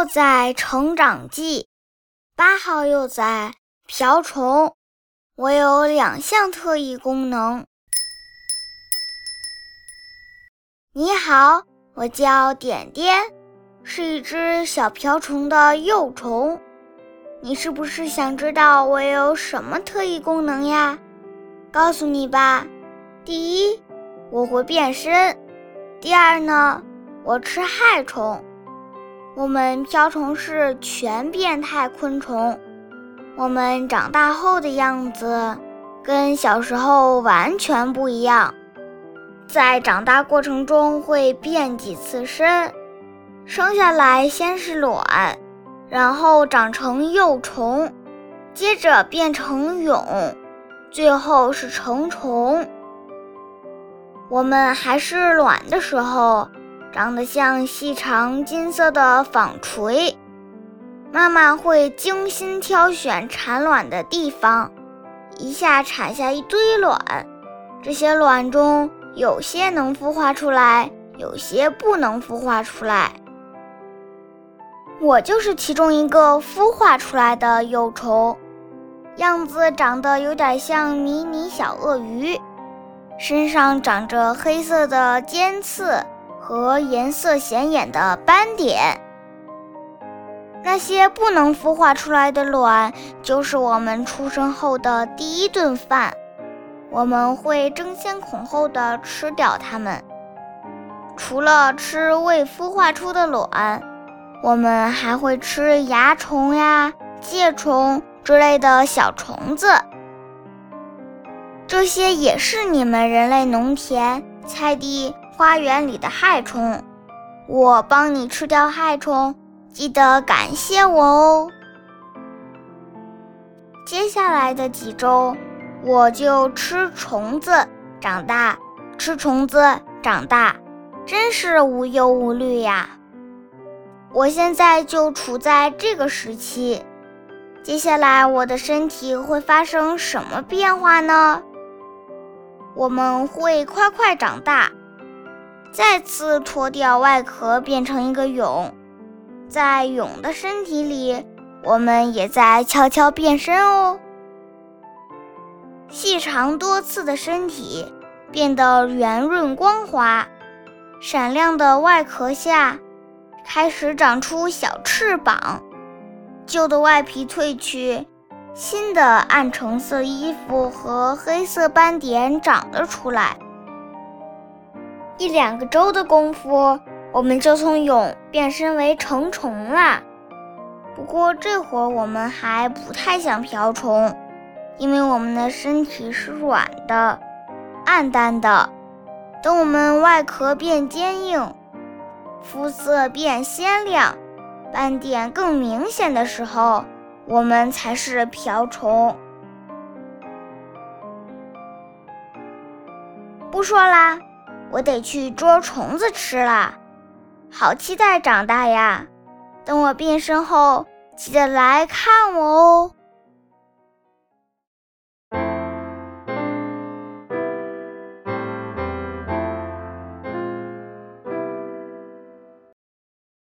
幼崽成长记，八号幼崽瓢虫。我有两项特异功能。你好，我叫点点，是一只小瓢虫的幼虫。你是不是想知道我有什么特异功能呀？告诉你吧。第一，我会变身。第二呢，我吃害虫。我们瓢虫是全变态昆虫。我们长大后的样子跟小时候完全不一样，在长大过程中会变几次身，生下来先是卵，然后长成幼虫，接着变成蛹，最后是成虫。我们还是卵的时候，长得像细长金色的纺锤。妈妈会精心挑选产卵的地方，一下产下一堆卵。这些卵中有些能孵化出来，有些不能孵化出来。我就是其中一个孵化出来的幼虫，样子长得有点像迷你小鳄鱼，身上长着黑色的尖刺和颜色显眼的斑点。那些不能孵化出来的卵，就是我们出生后的第一顿饭。我们会争先恐后的吃掉它们。除了吃未孵化出的卵，我们还会吃蚜虫呀、介虫之类的小虫子。这些也是你们人类农田、菜地、花园里的害虫。我帮你吃掉害虫。记得感谢我哦！接下来的几周，我就吃虫子长大，吃虫子长大，真是无忧无虑呀！我现在就处在这个时期，接下来我的身体会发生什么变化呢？我们会快快长大，再次脱掉外壳，变成一个蛹。在蛹的身体里，我们也在悄悄变身哦。细长多刺的身体变得圆润光滑，闪亮的外壳下开始长出小翅膀，旧的外皮褪去，新的暗橙色衣服和黑色斑点长了出来。一两个周的功夫。我们就从蛹变身为成虫了。不过这会儿我们还不太像瓢虫，因为我们的身体是软的、暗淡的。等我们外壳变坚硬，肤色变鲜亮，斑点更明显的时候，我们才是瓢虫。不说啦，我得去捉虫子吃啦。好期待长大呀！等我变身后，记得来看我哦。